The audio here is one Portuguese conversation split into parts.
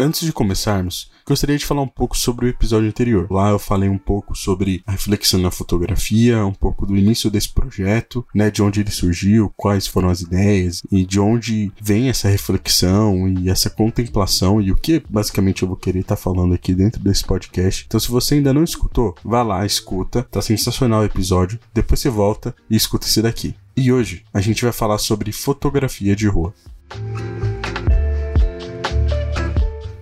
Antes de começarmos, gostaria de falar um pouco sobre o episódio anterior. Lá eu falei um pouco sobre a reflexão na fotografia, um pouco do início desse projeto, né, de onde ele surgiu, quais foram as ideias e de onde vem essa reflexão e essa contemplação e o que basicamente eu vou querer estar tá falando aqui dentro desse podcast. Então, se você ainda não escutou, vá lá, escuta, tá sensacional o episódio. Depois você volta e escuta esse daqui. E hoje a gente vai falar sobre fotografia de rua.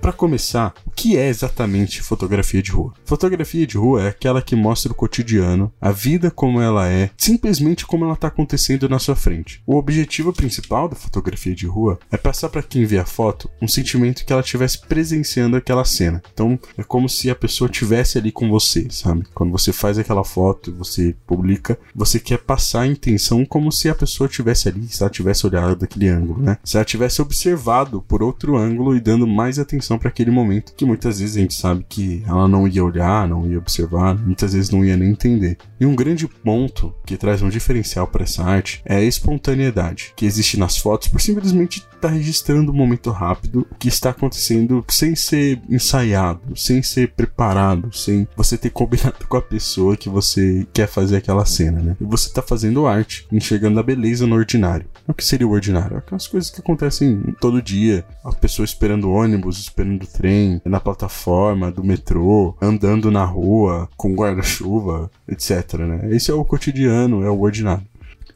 Para começar, o que é exatamente fotografia de rua? Fotografia de rua é aquela que mostra o cotidiano, a vida como ela é, simplesmente como ela está acontecendo na sua frente. O objetivo principal da fotografia de rua é passar para quem vê a foto um sentimento que ela estivesse presenciando aquela cena. Então, é como se a pessoa estivesse ali com você, sabe? Quando você faz aquela foto, você publica, você quer passar a intenção como se a pessoa estivesse ali, se ela tivesse olhado daquele ângulo, né? Se ela tivesse observado por outro ângulo e dando mais atenção para aquele momento que muitas vezes a gente sabe que ela não ia olhar, não ia observar, muitas vezes não ia nem entender. E um grande ponto que traz um diferencial para essa arte é a espontaneidade que existe nas fotos por simplesmente tá registrando um momento rápido que está acontecendo sem ser ensaiado, sem ser preparado, sem você ter combinado com a pessoa que você quer fazer aquela cena, né? E você está fazendo arte, enxergando a beleza no ordinário. O que seria o ordinário? Aquelas coisas que acontecem todo dia, a pessoa esperando ônibus, esperando do trem, na plataforma, do metrô, andando na rua, com guarda-chuva, etc. Né? Esse é o cotidiano, é o ordinário.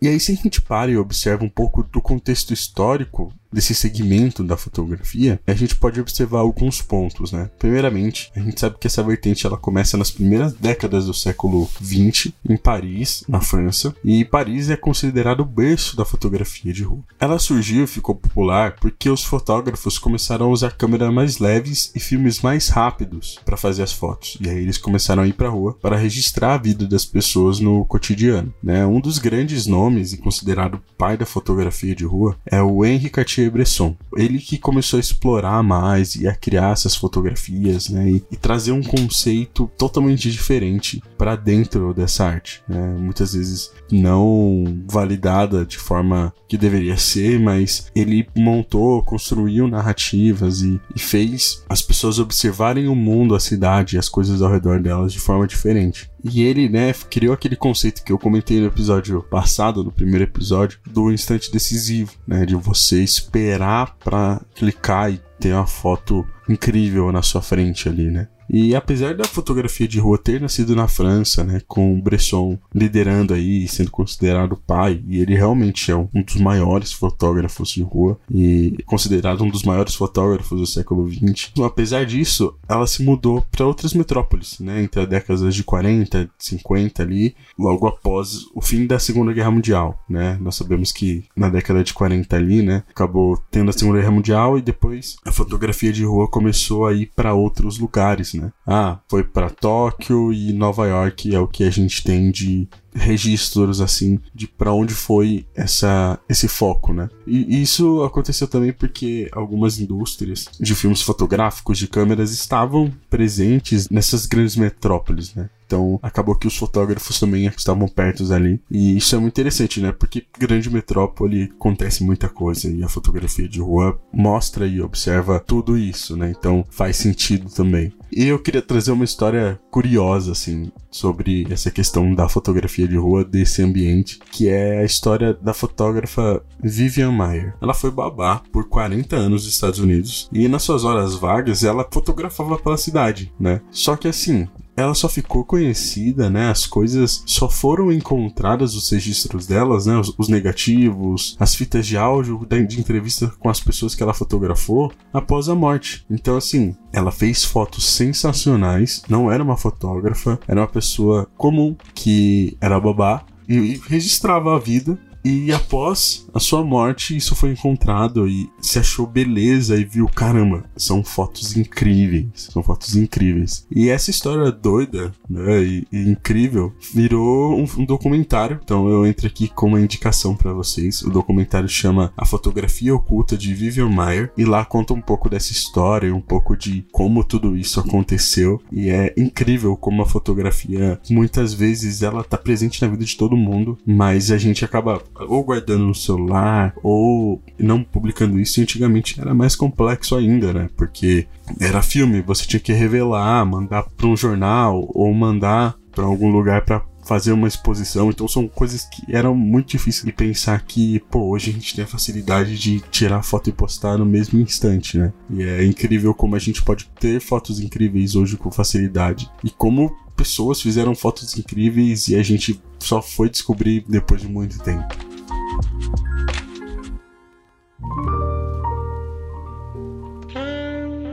E aí, se a gente para e observa um pouco do contexto histórico desse segmento da fotografia, a gente pode observar alguns pontos, né? Primeiramente, a gente sabe que essa vertente ela começa nas primeiras décadas do século 20 em Paris, na França, e Paris é considerado o berço da fotografia de rua. Ela surgiu e ficou popular porque os fotógrafos começaram a usar câmeras mais leves e filmes mais rápidos para fazer as fotos. E aí eles começaram a ir para rua para registrar a vida das pessoas no cotidiano, né? Um dos grandes nomes e considerado pai da fotografia de rua é o Henri Cartier Cartier-Bresson. Ele que começou a explorar mais e a criar essas fotografias, né, e, e trazer um conceito totalmente diferente para dentro dessa arte, né? Muitas vezes não validada de forma que deveria ser, mas ele montou, construiu narrativas e, e fez as pessoas observarem o mundo, a cidade, as coisas ao redor delas de forma diferente. E ele, né, criou aquele conceito que eu comentei no episódio passado, no primeiro episódio, do instante decisivo, né, de você esperar para clicar e ter uma foto incrível na sua frente ali, né? E apesar da fotografia de rua ter nascido na França, né, com Bresson liderando aí, sendo considerado pai, e ele realmente é um dos maiores fotógrafos de rua e considerado um dos maiores fotógrafos do século XX. Apesar disso, ela se mudou para outras metrópoles, né, entre as décadas de 40, 50 ali, logo após o fim da Segunda Guerra Mundial, né? Nós sabemos que na década de 40 ali, né, acabou tendo a Segunda Guerra Mundial e depois a fotografia de rua começou a ir para outros lugares, né? Né? Ah, foi para Tóquio e Nova York é o que a gente tem de registros assim de para onde foi essa esse foco, né? E isso aconteceu também porque algumas indústrias de filmes fotográficos de câmeras estavam presentes nessas grandes metrópoles, né? Então acabou que os fotógrafos também estavam perto ali. E isso é muito interessante, né? Porque grande metrópole acontece muita coisa e a fotografia de rua mostra e observa tudo isso, né? Então faz sentido também. E eu queria trazer uma história curiosa, assim, sobre essa questão da fotografia de rua desse ambiente, que é a história da fotógrafa Vivian Mayer. Ela foi babá por 40 anos nos Estados Unidos e nas suas horas vagas ela fotografava pela cidade, né? Só que assim, ela só ficou conhecida, né? As coisas só foram encontradas, os registros delas, né? Os, os negativos, as fitas de áudio de, de entrevista com as pessoas que ela fotografou após a morte. Então, assim, ela fez fotos sensacionais, não era uma fotógrafa, era uma pessoa comum que era babá e, e registrava a vida E após a sua morte, isso foi encontrado e se achou beleza e viu, caramba, são fotos incríveis, são fotos incríveis. E essa história doida, né, e, e incrível, virou um, um, documentário. Então eu entro aqui com uma indicação para vocês. O documentário chama A Fotografia Oculta de Vivian Mayer e lá conta um pouco dessa história, um pouco de como tudo isso aconteceu. E é incrível como a fotografia muitas vezes ela tá presente na vida de todo mundo, mas a gente acaba ou guardando no celular ou não publicando isso. E antigamente era mais complexo ainda, né? Porque era filme, você tinha que revelar, mandar para um jornal ou mandar para algum lugar para fazer uma exposição. Então são coisas que eram muito difíceis de pensar que, pô, hoje a gente tem a facilidade de tirar foto e postar no mesmo instante, né? E é incrível como a gente pode ter fotos incríveis hoje com facilidade e como pessoas fizeram fotos incríveis e a gente só foi descobrir depois de muito tempo.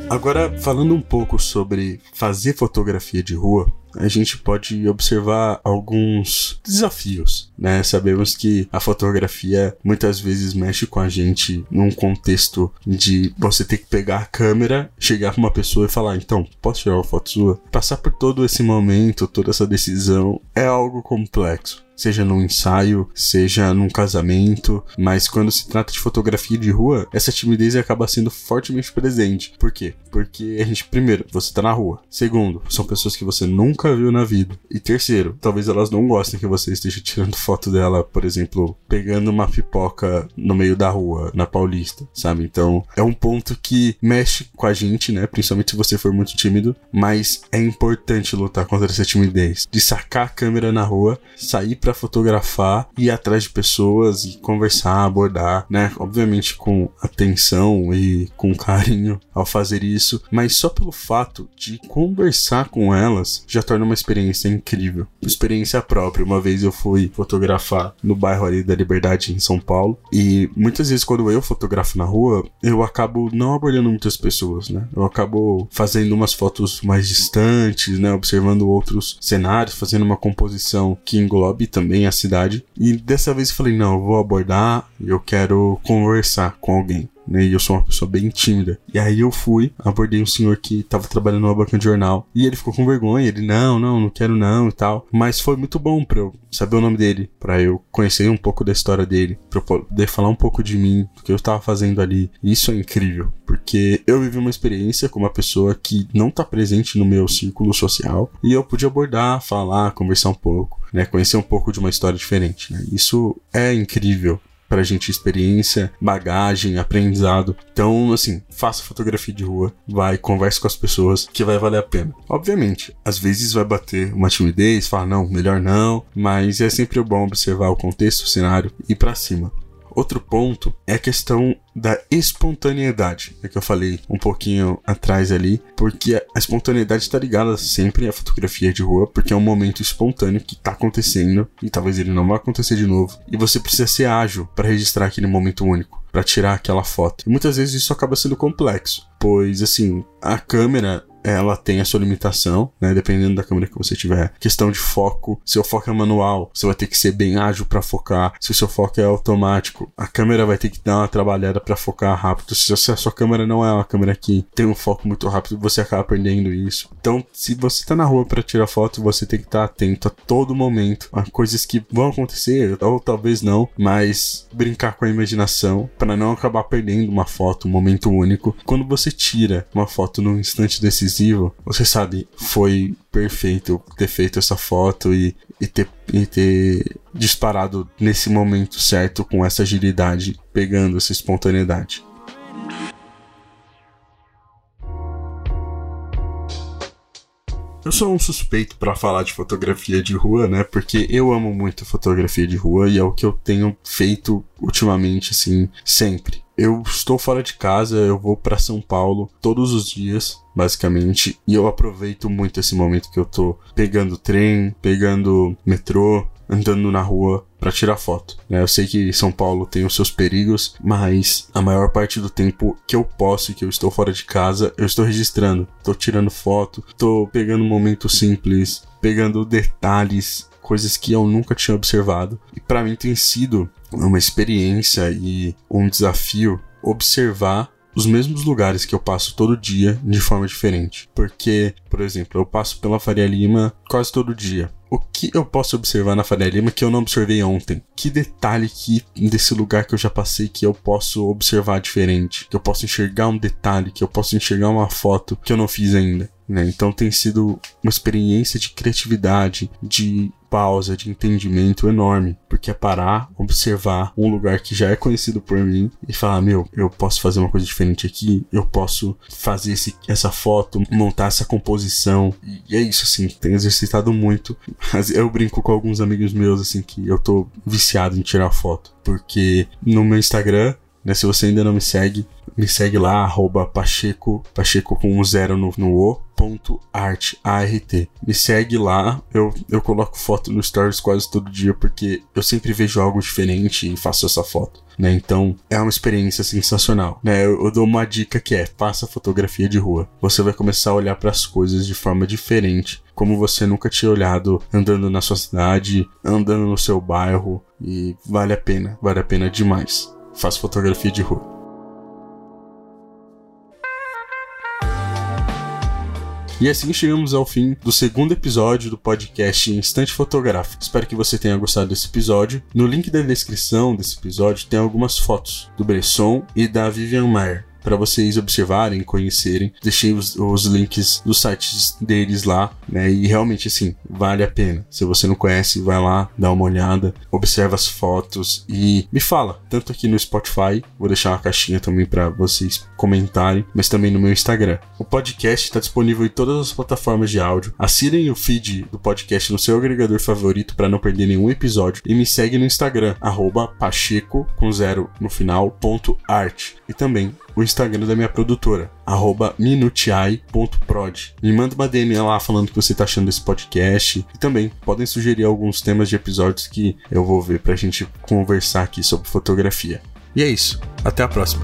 Agora, falando um pouco sobre fazer fotografia de rua, a gente pode observar alguns desafios, né? Sabemos que a fotografia muitas vezes mexe com a gente num contexto de você ter que pegar a câmera, chegar para uma pessoa e falar: então, posso tirar uma foto sua? Passar por todo esse momento, toda essa decisão é algo complexo seja num ensaio, seja num casamento, mas quando se trata de fotografia de rua, essa timidez acaba sendo fortemente presente. Por quê? Porque a gente, primeiro, você tá na rua. Segundo, são pessoas que você nunca viu na vida. E terceiro, talvez elas não gostem que você esteja tirando foto dela, por exemplo, pegando uma pipoca no meio da rua, na Paulista, sabe? Então, é um ponto que mexe com a gente, né? Principalmente se você for muito tímido, mas é importante lutar contra essa timidez. De sacar a câmera na rua, sair pra para fotografar, ir atrás de pessoas e conversar, abordar, né? Obviamente com atenção e com carinho ao fazer isso, mas só pelo fato de conversar com elas já torna uma experiência incrível. Experiência própria. Uma vez eu fui fotografar no bairro ali da Liberdade em São Paulo e muitas vezes quando eu fotografo na rua, eu acabo não abordando muitas pessoas, né? Eu acabo fazendo umas fotos mais distantes, né? Observando outros cenários, fazendo uma composição que englobe também a cidade. E dessa vez eu falei: não, eu vou abordar, eu quero conversar com alguém. Né, e eu sou uma pessoa bem tímida. E aí eu fui, abordei um senhor que tava trabalhando numa banca de jornal. E ele ficou com vergonha, ele, não, não, não quero não e tal. Mas foi muito bom pra eu saber o nome dele, para eu conhecer um pouco da história dele, pra eu poder falar um pouco de mim, do que eu tava fazendo ali. E isso é incrível, porque eu vivi uma experiência com uma pessoa que não tá presente no meu círculo social. E eu pude abordar, falar, conversar um pouco. Né, conhecer um pouco de uma história diferente. Né? Isso é incrível pra gente experiência, bagagem, aprendizado. Então, assim, faça fotografia de rua, vai, converse com as pessoas, que vai valer a pena. Obviamente, às vezes vai bater uma timidez, fala, não, melhor não, mas é sempre bom observar o contexto, o cenário e para cima. Outro ponto é a questão da espontaneidade, é que eu falei um pouquinho atrás ali, porque a espontaneidade está ligada sempre à fotografia de rua, porque é um momento espontâneo que está acontecendo e talvez ele não vá acontecer de novo, e você precisa ser ágil para registrar aquele momento único, para tirar aquela foto. E muitas vezes isso acaba sendo complexo, pois assim, a câmera ela tem a sua limitação, né? Dependendo da câmera que você tiver. Questão de foco. Se o foco é manual, você vai ter que ser bem ágil para focar. Se o seu foco é automático, a câmera vai ter que dar uma trabalhada para focar rápido. Se a sua câmera não é uma câmera que tem um foco muito rápido, você acaba perdendo isso. Então, se você tá na rua para tirar foto, você tem que estar tá atento a todo momento a coisas que vão acontecer ou talvez não, mas brincar com a imaginação para não acabar perdendo uma foto, um momento único. Quando você tira uma foto num instante decisivo decisivo, você sabe, foi perfeito ter feito essa foto e, e, ter, e ter disparado nesse momento certo com essa agilidade, pegando essa espontaneidade. Eu sou um suspeito para falar de fotografia de rua, né? Porque eu amo muito fotografia de rua e é o que eu tenho feito ultimamente, assim, sempre. Eu estou fora de casa, eu vou para São Paulo todos os dias, basicamente, e eu aproveito muito esse momento que eu tô pegando trem, pegando metrô, andando na rua para tirar foto. Né? Eu sei que São Paulo tem os seus perigos, mas a maior parte do tempo que eu posso e que eu estou fora de casa, eu estou registrando, estou tirando foto, estou pegando um momento simples, pegando detalhes, coisas que eu nunca tinha observado. E para mim tem sido uma experiência e um desafio observar os mesmos lugares que eu passo todo dia de forma diferente. Porque, por exemplo, eu passo pela Faria Lima quase todo dia. O que eu posso observar na Faria Lima que eu não observei ontem? Que detalhe que desse lugar que eu já passei que eu posso observar diferente? Que eu posso enxergar um detalhe, que eu posso enxergar uma foto que eu não fiz ainda? Né? Então tem sido uma experiência de criatividade, de pausa, de entendimento enorme, porque é parar, observar um lugar que já é conhecido por mim e falar: meu, eu posso fazer uma coisa diferente aqui, eu posso fazer esse, essa foto, montar essa composição. E é isso, assim, tenho exercitado muito. Eu brinco com alguns amigos meus, assim, que eu tô viciado em tirar foto, porque no meu Instagram né? Se você ainda não me segue, me segue lá, arroba Pacheco, Pacheco com um zero no, no O, ponto art. Me segue lá, eu, eu coloco foto no Stories quase todo dia, porque eu sempre vejo algo diferente e faço essa foto. Né? Então é uma experiência sensacional. Né? Eu, eu, dou uma dica que é: faça fotografia de rua. Você vai começar a olhar para as coisas de forma diferente, como você nunca tinha olhado andando na sua cidade, andando no seu bairro, e vale a pena, vale a pena demais faço fotografia de rua. E assim chegamos ao fim do segundo episódio do podcast Instante Fotográfico. Espero que você tenha gostado desse episódio. No link da descrição desse episódio tem algumas fotos do Bresson e da Vivian Mayer para vocês observarem, conhecerem. Deixei os, os, links dos sites deles lá, né? E realmente, assim, vale a pena. Se você não conhece, vai lá, dá uma olhada, observa as fotos e me fala, tanto aqui no Spotify, vou deixar uma caixinha também para vocês comentarem, mas também no meu Instagram. O podcast está disponível em todas as plataformas de áudio. Assinem o feed do podcast no seu agregador favorito para não perder nenhum episódio e me segue no Instagram, pacheco com zero no final, ponto art. E também o Instagram da minha produtora, minutiai.prod. Me manda uma DM lá falando que você tá achando desse podcast. E também podem sugerir alguns temas de episódios que eu vou ver pra gente conversar aqui sobre fotografia. E é isso. Até a próxima.